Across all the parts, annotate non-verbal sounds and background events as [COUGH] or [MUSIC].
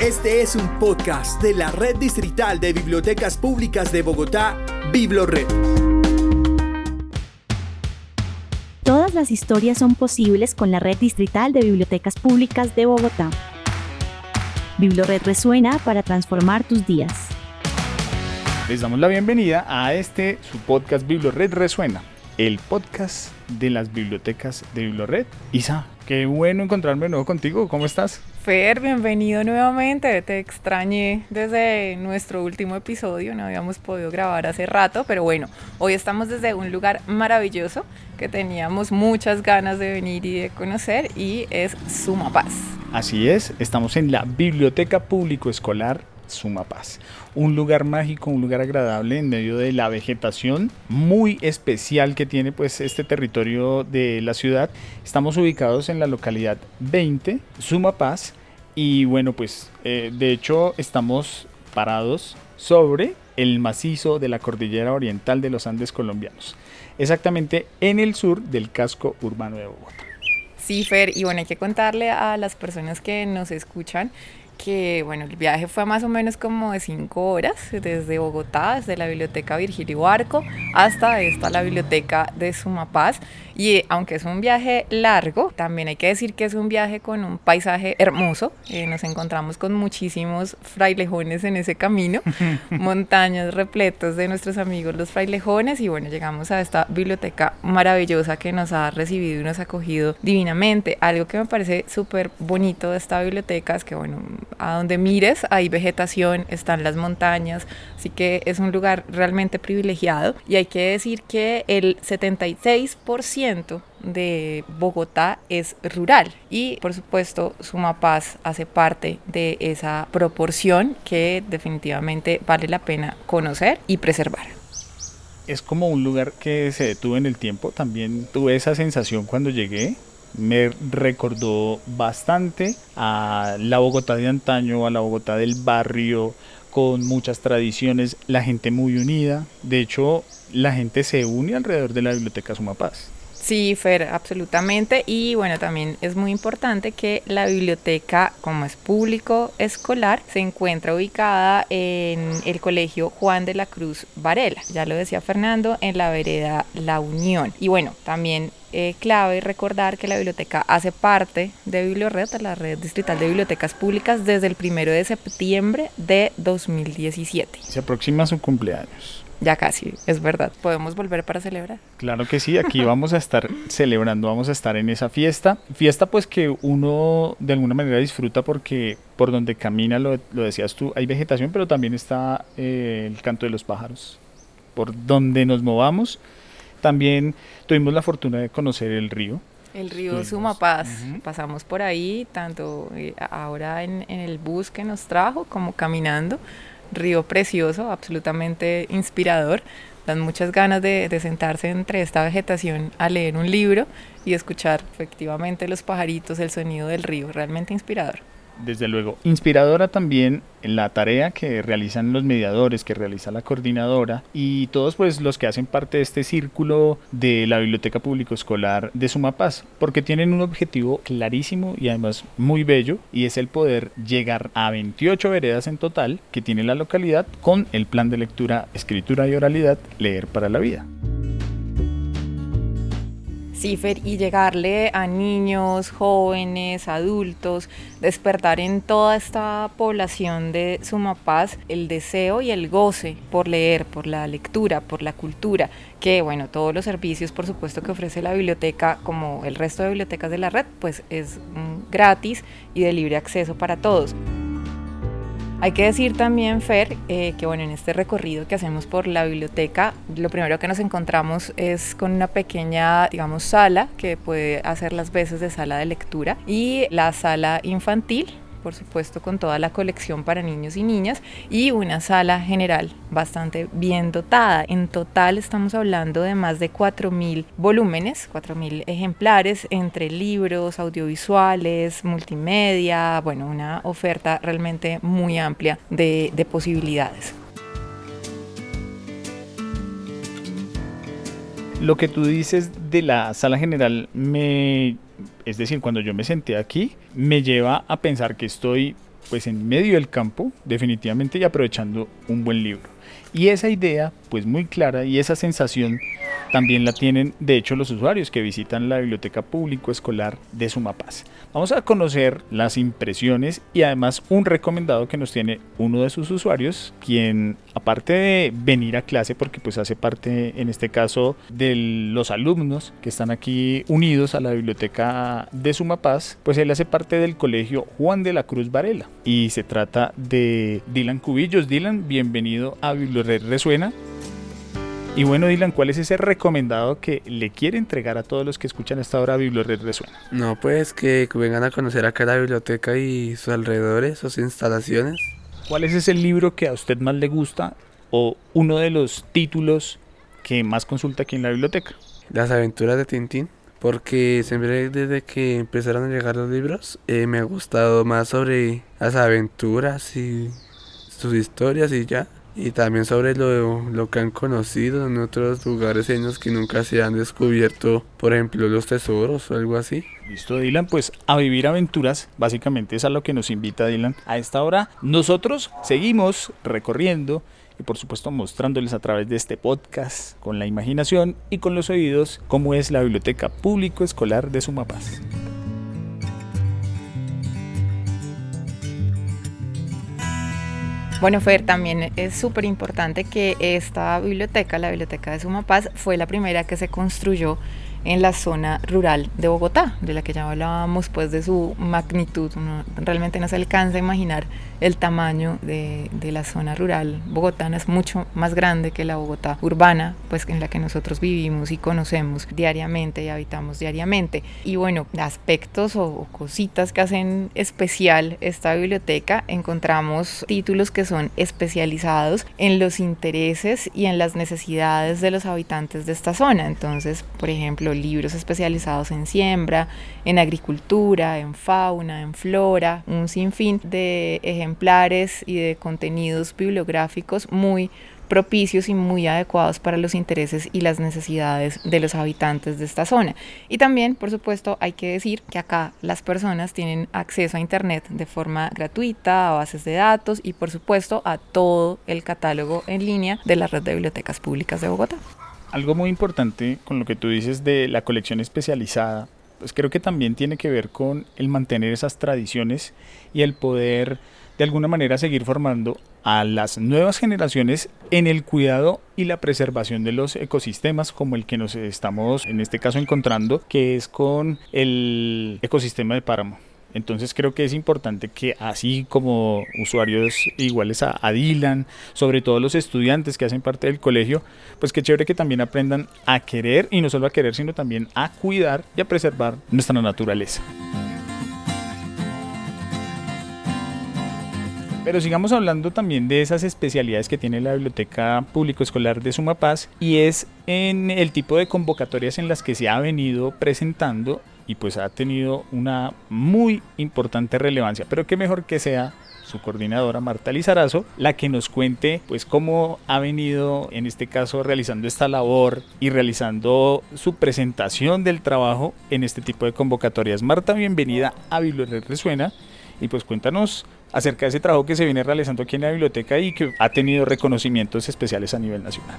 Este es un podcast de la Red Distrital de Bibliotecas Públicas de Bogotá, BibloRed. Todas las historias son posibles con la Red Distrital de Bibliotecas Públicas de Bogotá. BibloRed resuena para transformar tus días. Les damos la bienvenida a este su podcast BibloRed Resuena, el podcast de las bibliotecas de BibloRed. Isa, qué bueno encontrarme de nuevo contigo. ¿Cómo estás? Fer, bienvenido nuevamente. Te extrañé desde nuestro último episodio, no habíamos podido grabar hace rato, pero bueno, hoy estamos desde un lugar maravilloso que teníamos muchas ganas de venir y de conocer y es Sumapaz. Así es, estamos en la Biblioteca Público Escolar Sumapaz. Un lugar mágico, un lugar agradable en medio de la vegetación muy especial que tiene pues este territorio de la ciudad. Estamos ubicados en la localidad 20, Sumapaz, y bueno pues eh, de hecho estamos parados sobre el macizo de la cordillera oriental de los Andes colombianos, exactamente en el sur del casco urbano de Bogotá. Sí, Fer, y bueno, hay que contarle a las personas que nos escuchan que bueno, el viaje fue más o menos como de cinco horas, desde Bogotá, desde la biblioteca Virgilio Barco hasta esta, la biblioteca de Sumapaz. Y aunque es un viaje largo, también hay que decir que es un viaje con un paisaje hermoso. Eh, nos encontramos con muchísimos frailejones en ese camino, [LAUGHS] montañas repletas de nuestros amigos los frailejones. Y bueno, llegamos a esta biblioteca maravillosa que nos ha recibido y nos ha acogido divinamente. Algo que me parece súper bonito de esta biblioteca es que, bueno, a donde mires hay vegetación, están las montañas, así que es un lugar realmente privilegiado. Y hay que decir que el 76% de Bogotá es rural y por supuesto Sumapaz hace parte de esa proporción que definitivamente vale la pena conocer y preservar. Es como un lugar que se detuvo en el tiempo, también tuve esa sensación cuando llegué, me recordó bastante a la Bogotá de antaño, a la Bogotá del barrio, con muchas tradiciones, la gente muy unida. De hecho, la gente se une alrededor de la Biblioteca Sumapaz. Sí, Fer, absolutamente. Y bueno, también es muy importante que la biblioteca, como es público escolar, se encuentra ubicada en el Colegio Juan de la Cruz Varela. Ya lo decía Fernando, en la vereda La Unión. Y bueno, también eh, clave recordar que la biblioteca hace parte de BiblioRed, la red distrital de bibliotecas públicas, desde el primero de septiembre de 2017. Se aproxima su cumpleaños. Ya casi, es verdad. ¿Podemos volver para celebrar? Claro que sí, aquí [LAUGHS] vamos a estar celebrando, vamos a estar en esa fiesta. Fiesta pues que uno de alguna manera disfruta porque por donde camina, lo, decías tú, hay vegetación, pero también está eh, el canto de los pájaros. Por donde nos movamos, también tuvimos la fortuna de conocer el río. El río Sumapaz, pasamos por ahí, tanto eh, ahora en, en el bus que nos trajo como caminando. Río precioso, absolutamente inspirador. Dan muchas ganas de, de, sentarse entre esta vegetación a leer un libro y escuchar efectivamente los pajaritos, el sonido del río, realmente inspirador desde luego. Inspiradora también la tarea que realizan los mediadores, que realiza la coordinadora y todos pues los que hacen parte de este círculo de la Biblioteca Público Escolar de Sumapaz, porque tienen un objetivo clarísimo y además muy bello y es el poder llegar a 28 veredas en total que tiene la localidad con el plan de lectura, escritura y oralidad Leer para la Vida y llegarle a niños, jóvenes, adultos, despertar en toda esta población de Sumapaz el deseo y el goce por leer, por la lectura, por la cultura, que bueno, todos los servicios por supuesto que ofrece la biblioteca, como el resto de bibliotecas de la red, pues es mm, gratis y de libre acceso para todos. Hay que decir también, Fer, eh, que bueno, en este recorrido que hacemos por la biblioteca, lo primero que nos encontramos es con una pequeña, digamos, sala que puede hacer las veces de sala de lectura y la sala infantil por supuesto con toda la colección para niños y niñas y una sala general bastante bien dotada. En total estamos hablando de más de 4.000 volúmenes, 4.000 ejemplares entre libros, audiovisuales, multimedia, bueno, una oferta realmente muy amplia de, de posibilidades. Lo que tú dices de la sala general me es decir, cuando yo me senté aquí, me lleva a pensar que estoy pues en medio del campo, definitivamente y aprovechando un buen libro. Y esa idea, pues muy clara, y esa sensación también la tienen, de hecho, los usuarios que visitan la biblioteca público escolar de Sumapaz. Vamos a conocer las impresiones y además un recomendado que nos tiene uno de sus usuarios, quien aparte de venir a clase, porque pues hace parte en este caso de los alumnos que están aquí unidos a la biblioteca de Sumapaz, pues él hace parte del colegio Juan de la Cruz Varela y se trata de Dylan Cubillos. Dylan, bienvenido a Bibliored Resuena. Y bueno, Dylan, ¿cuál es ese recomendado que le quiere entregar a todos los que escuchan esta hora Bibliored Resuena? No, pues que vengan a conocer acá la biblioteca y sus alrededores, sus instalaciones. ¿Cuál es ese libro que a usted más le gusta o uno de los títulos que más consulta aquí en la biblioteca? Las aventuras de Tintín, porque siempre desde que empezaron a llegar los libros eh, me ha gustado más sobre las aventuras y sus historias y ya y también sobre lo, lo, que han conocido en otros lugares en los que nunca se han descubierto, por ejemplo, los tesoros o algo así. Listo, Dylan, pues a vivir aventuras, básicamente es a lo que nos invita Dylan. A esta hora nosotros seguimos recorriendo y por supuesto mostrándoles a través de este podcast con la imaginación y con los oídos cómo es la biblioteca público escolar de Sumapaz. Bueno, Fer, también es súper importante que esta biblioteca, la biblioteca de Sumapaz, fue la primera que se construyó en la zona rural de Bogotá, de la que ya hablábamos pues de su magnitud. realmente no se alcanza a imaginar el tamaño de, de, la zona rural bogotana, es mucho más grande que la Bogotá urbana, pues en la que nosotros vivimos y conocemos diariamente y habitamos diariamente. Y bueno, aspectos o, cositas que hacen especial esta biblioteca, encontramos títulos que son especializados en los intereses y en las necesidades de los habitantes de esta zona. Entonces, por ejemplo, libros especializados en siembra, en agricultura, en fauna, en flora, un sinfín de ejemplares y de contenidos bibliográficos muy propicios y muy adecuados para los intereses y las necesidades de los habitantes de esta zona. Y también, por supuesto, hay que decir que acá las personas tienen acceso a Internet de forma gratuita, a bases de datos y, por supuesto, a todo el catálogo en línea de la red de bibliotecas públicas de Bogotá algo muy importante con lo que tú dices de la colección especializada, pues creo que también tiene que ver con el mantener esas tradiciones y el poder de alguna manera seguir formando a las nuevas generaciones en el cuidado y la preservación de los ecosistemas como el que nos estamos en este caso encontrando, que es con el ecosistema de páramo. Entonces creo que es importante que así como usuarios iguales a, a, Dylan, sobre todo los estudiantes que hacen parte del colegio, pues qué chévere que también aprendan a querer y no solo a querer, sino también a cuidar y a preservar nuestra naturaleza. Pero sigamos hablando también de esas especialidades que tiene la Biblioteca Público Escolar de Sumapaz y es en el tipo de convocatorias en las que se ha venido presentando y pues ha tenido una muy importante relevancia. Pero qué mejor que sea su coordinadora Marta Lizarazo, la que nos cuente pues cómo ha venido en este caso realizando esta labor y realizando su presentación del trabajo en este tipo de convocatorias. Marta, bienvenida a Biblioteca Resuena y pues cuéntanos acerca de ese trabajo que se viene realizando aquí en la biblioteca y que ha tenido reconocimientos especiales a nivel nacional.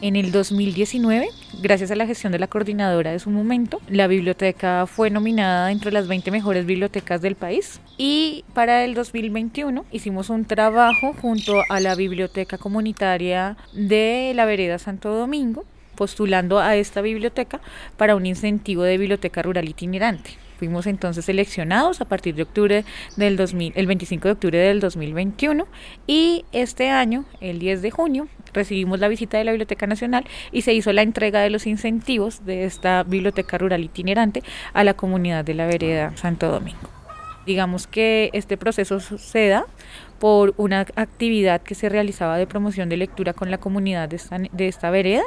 En el 2019, gracias a la gestión de la coordinadora de su momento, la biblioteca fue nominada entre las 20 mejores bibliotecas del país. Y para el 2021 hicimos un trabajo junto a la Biblioteca Comunitaria de la Vereda Santo Domingo, postulando a esta biblioteca para un incentivo de biblioteca rural itinerante. Fuimos entonces seleccionados a partir de octubre del 2000, el 25 de octubre del 2021 y este año, el 10 de junio, recibimos la visita de la Biblioteca Nacional y se hizo la entrega de los incentivos de esta biblioteca rural itinerante a la comunidad de la vereda Santo Domingo. Digamos que este proceso se da por una actividad que se realizaba de promoción de lectura con la comunidad de esta, de esta vereda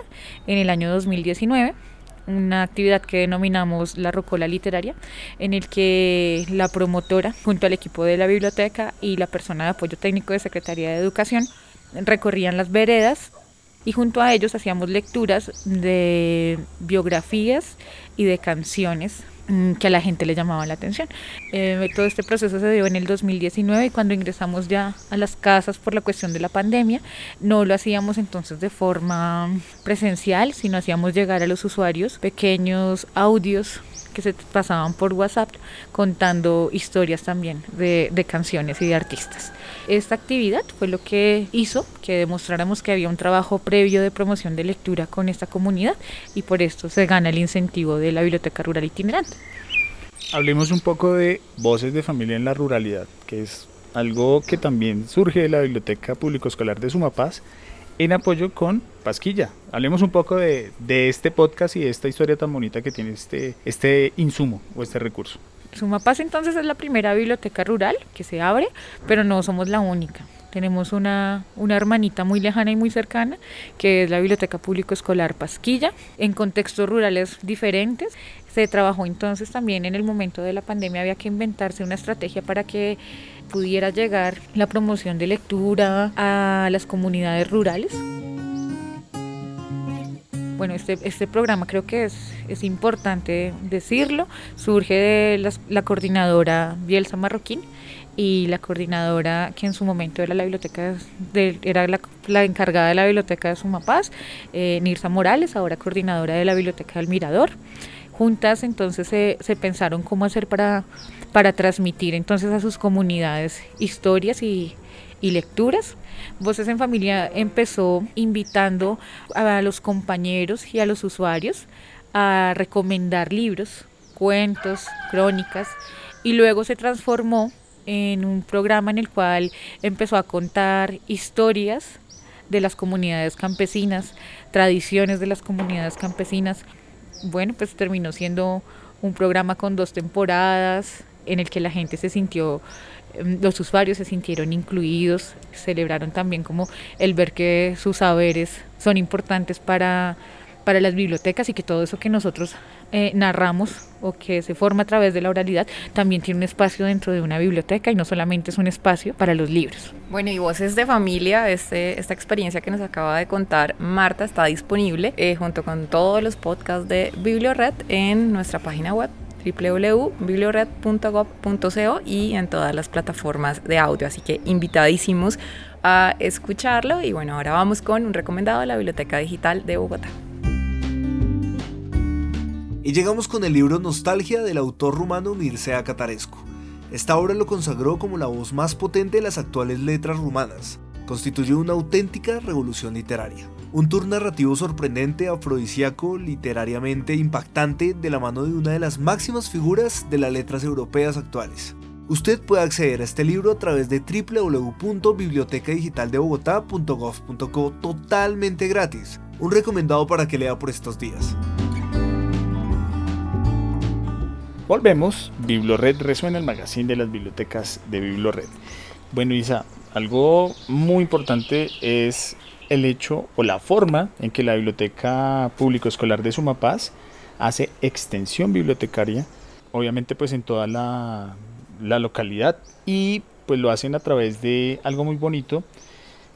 en el año 2019 una actividad que denominamos la Rocola Literaria, en el que la promotora, junto al equipo de la biblioteca y la persona de apoyo técnico de Secretaría de Educación, recorrían las veredas y junto a ellos hacíamos lecturas de biografías y de canciones que a la gente le llamaba la atención. Eh, todo este proceso se dio en el 2019 y cuando ingresamos ya a las casas por la cuestión de la pandemia, no lo hacíamos entonces de forma presencial, sino hacíamos llegar a los usuarios pequeños audios que se pasaban por WhatsApp contando historias también de, canciones y de artistas. Esta actividad fue lo que hizo que demostráramos que había un trabajo previo de promoción de lectura con esta comunidad y por esto se gana el incentivo de la Biblioteca Rural Itinerante. Hablemos un poco de Voces de Familia en la Ruralidad, que es algo que también surge de la Biblioteca Público Escolar de Sumapaz en apoyo con Pasquilla. Hablemos un poco de, este podcast y de esta historia tan bonita que tiene este, este insumo o este recurso. Sumapaz entonces es la primera biblioteca rural que se abre, pero no somos la única. Tenemos una, una hermanita muy lejana y muy cercana, que es la Biblioteca Público Escolar Pasquilla, en contextos rurales diferentes. Se trabajó entonces también en el momento de la pandemia, había que inventarse una estrategia para que pudiera llegar la promoción de lectura a las comunidades rurales. Bueno, este, este programa creo que es, es importante decirlo, surge de la, la coordinadora Bielsa Marroquín y la coordinadora que en su momento era la biblioteca de, era la, la, encargada de la biblioteca de Sumapaz, eh, Nirsa Morales, ahora coordinadora de la biblioteca del Mirador. Juntas entonces se, se pensaron cómo hacer para, para transmitir entonces a sus comunidades historias y, y lecturas. Voces en Familia empezó invitando a los compañeros y a los usuarios a recomendar libros, cuentos, crónicas y luego se transformó en un programa en el cual empezó a contar historias de las comunidades campesinas, tradiciones de las comunidades campesinas. Bueno, pues terminó siendo un programa con dos temporadas en el que la gente se sintió los usuarios se sintieron incluidos, celebraron también como el ver que sus saberes son importantes para, para las bibliotecas y que todo eso que nosotros eh, narramos o que se forma a través de la oralidad también tiene un espacio dentro de una biblioteca y no solamente es un espacio para los libros. Bueno, y Voces de Familia, este, esta experiencia que nos acaba de contar Marta está disponible eh, junto con todos los podcasts de Bibliored en nuestra página web www.bibliored.gov.co y en todas las plataformas de audio. Así que invitadísimos a escucharlo. Y bueno, ahora vamos con un recomendado de la Biblioteca Digital de Bogotá. Y llegamos con el libro Nostalgia del autor rumano Mircea Catarescu. Esta obra lo consagró como la voz más potente de las actuales letras rumanas. Constituyó una auténtica revolución literaria. Un tour narrativo sorprendente, afrodisíaco, literariamente impactante, de la mano de una de las máximas figuras de las letras europeas actuales. Usted puede acceder a este libro a través de www.bibliotecadigitaldebogotá.gov.co totalmente gratis. Un recomendado para que lea por estos días. Volvemos, Biblored resuena el magazine de las bibliotecas de Biblored. Bueno, Isa, algo muy importante es el hecho o la forma en que la Biblioteca Público Escolar de Sumapaz hace extensión bibliotecaria, obviamente pues en toda la, la localidad y pues lo hacen a través de algo muy bonito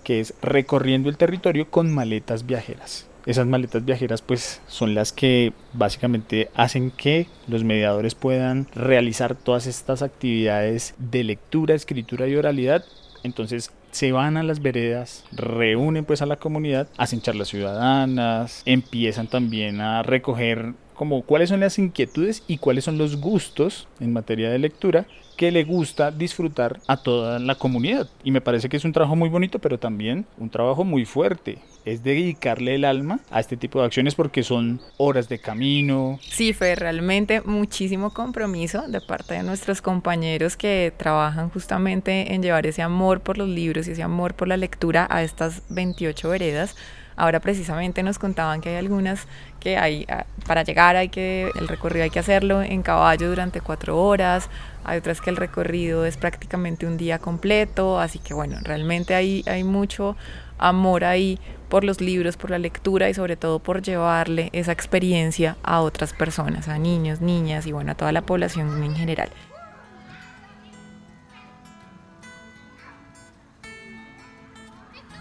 que es recorriendo el territorio con maletas viajeras. Esas maletas viajeras pues son las que básicamente hacen que los mediadores puedan realizar todas estas actividades de lectura, escritura y oralidad. Entonces se van a las veredas, reúnen pues a la comunidad, hacen charlas ciudadanas, empiezan también a recoger como cuáles son las inquietudes y cuáles son los gustos en materia de lectura que le gusta disfrutar a toda la comunidad. Y me parece que es un trabajo muy bonito, pero también un trabajo muy fuerte. Es dedicarle el alma a este tipo de acciones porque son horas de camino. Sí, fue realmente muchísimo compromiso de parte de nuestros compañeros que trabajan justamente en llevar ese amor por los libros y ese amor por la lectura a estas 28 veredas. Ahora precisamente nos contaban que hay algunas que hay, ah, para llegar hay que, el recorrido hay que hacerlo en caballo durante cuatro horas, hay otras que el recorrido es prácticamente un día completo, así que bueno, realmente hay, hay mucho amor ahí por los libros, por la lectura y sobre todo por llevarle esa experiencia a otras personas, a niños, niñas y bueno, a toda la población en general.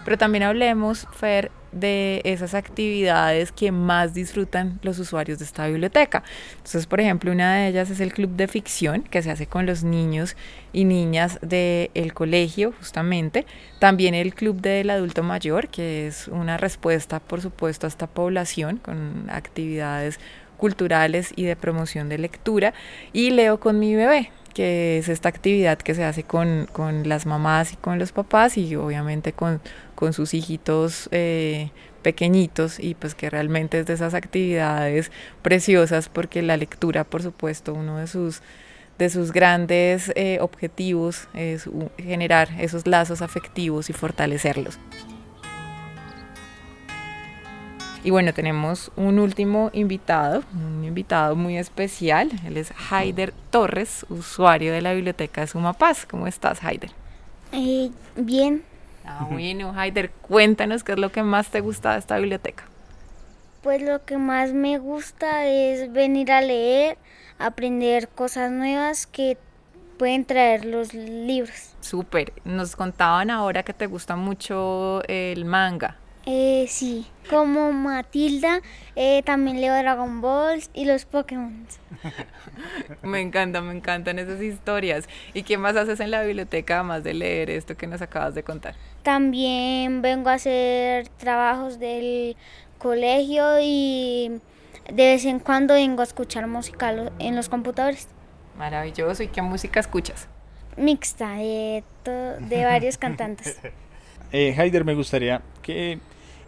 Pero también hablemos, Fer, de esas actividades que más disfrutan los usuarios de esta biblioteca. Entonces, por ejemplo, una de ellas es el club de ficción que se hace con los niños y niñas del colegio, justamente. También el club del adulto mayor, que es una respuesta, por supuesto, a esta población con actividades culturales y de promoción de lectura. Y Leo con mi bebé, que es esta actividad que se hace con, con las mamás y con los papás y obviamente con con sus hijitos eh, pequeñitos y pues que realmente es de esas actividades preciosas porque la lectura, por supuesto, uno de sus de sus grandes eh, objetivos es generar esos lazos afectivos y fortalecerlos. Y bueno, tenemos un último invitado, un invitado muy especial. Él es Haider Torres, usuario de la biblioteca de Sumapaz. ¿Cómo estás, Haider? Eh, bien, Ah, bueno, Haider, cuéntanos qué es lo que más te gusta de esta biblioteca. Pues lo que más me gusta es venir a leer, aprender cosas nuevas que pueden traer los libros. Súper, nos contaban ahora que te gusta mucho el manga. Eh, sí, como Matilda, eh, también leo Dragon Balls y los Pokémon. [LAUGHS] me encanta, me encantan esas historias. ¿Y qué más haces en la biblioteca además de leer esto que nos acabas de contar? También vengo a hacer trabajos del colegio y de vez en cuando vengo a escuchar música en los computadores. Maravilloso. ¿Y qué música escuchas? Mixta, de, de varios [LAUGHS] cantantes. Eh, Haider, me gustaría que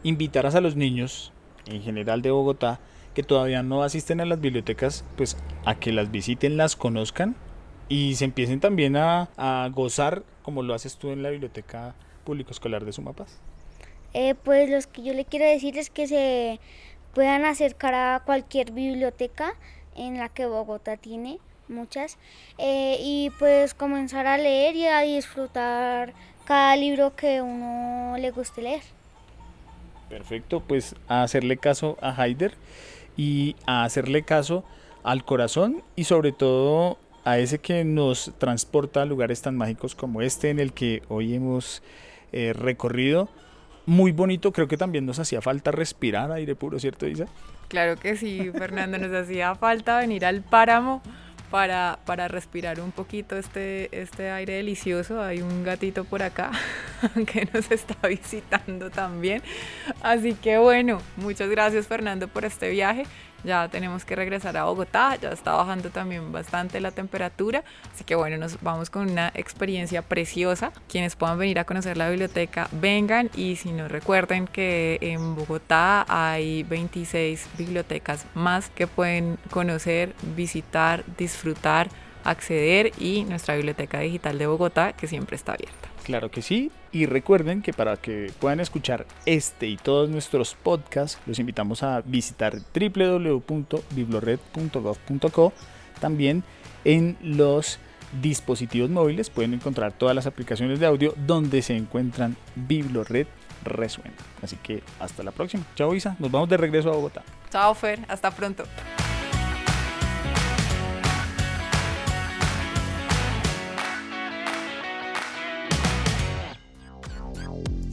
invitaras a los niños, en general de Bogotá, que todavía no asisten a las bibliotecas, pues a que las visiten, las conozcan y se empiecen también a, a gozar como lo haces tú en la biblioteca público escolar de Sumapaz? Eh, pues lo que yo le quiero decir es que se puedan acercar a cualquier biblioteca en la que Bogotá tiene muchas eh, y pues comenzar a leer y a disfrutar cada libro que uno le guste leer. Perfecto, pues a hacerle caso a Haider y a hacerle caso al corazón y sobre todo a ese que nos transporta a lugares tan mágicos como este en el que hoy hemos eh, recorrido. Muy bonito, creo que también nos hacía falta respirar aire puro, ¿cierto, Isa? Claro que sí, Fernando, nos hacía falta venir al páramo para, para respirar un poquito este, este aire delicioso. Hay un gatito por acá [LAUGHS] que nos está visitando también. Así que bueno, muchas gracias Fernando por este viaje. Ya tenemos que regresar a Bogotá, ya está bajando también bastante la temperatura. Así que bueno, nos vamos con una experiencia preciosa. Quienes puedan venir a conocer la biblioteca, vengan y si no recuerden que en Bogotá hay 26 bibliotecas más que pueden conocer, visitar, disfrutar, acceder y nuestra biblioteca digital de Bogotá que siempre está abierta. Claro que sí. Y recuerden que para que puedan escuchar este y todos nuestros podcasts, los invitamos a visitar www.biblored.gov.co. También en los dispositivos móviles pueden encontrar todas las aplicaciones de audio donde se encuentran Biblored Resuena. Así que hasta la próxima. Chao Isa, nos vamos de regreso a Bogotá. Chao Fer, hasta pronto.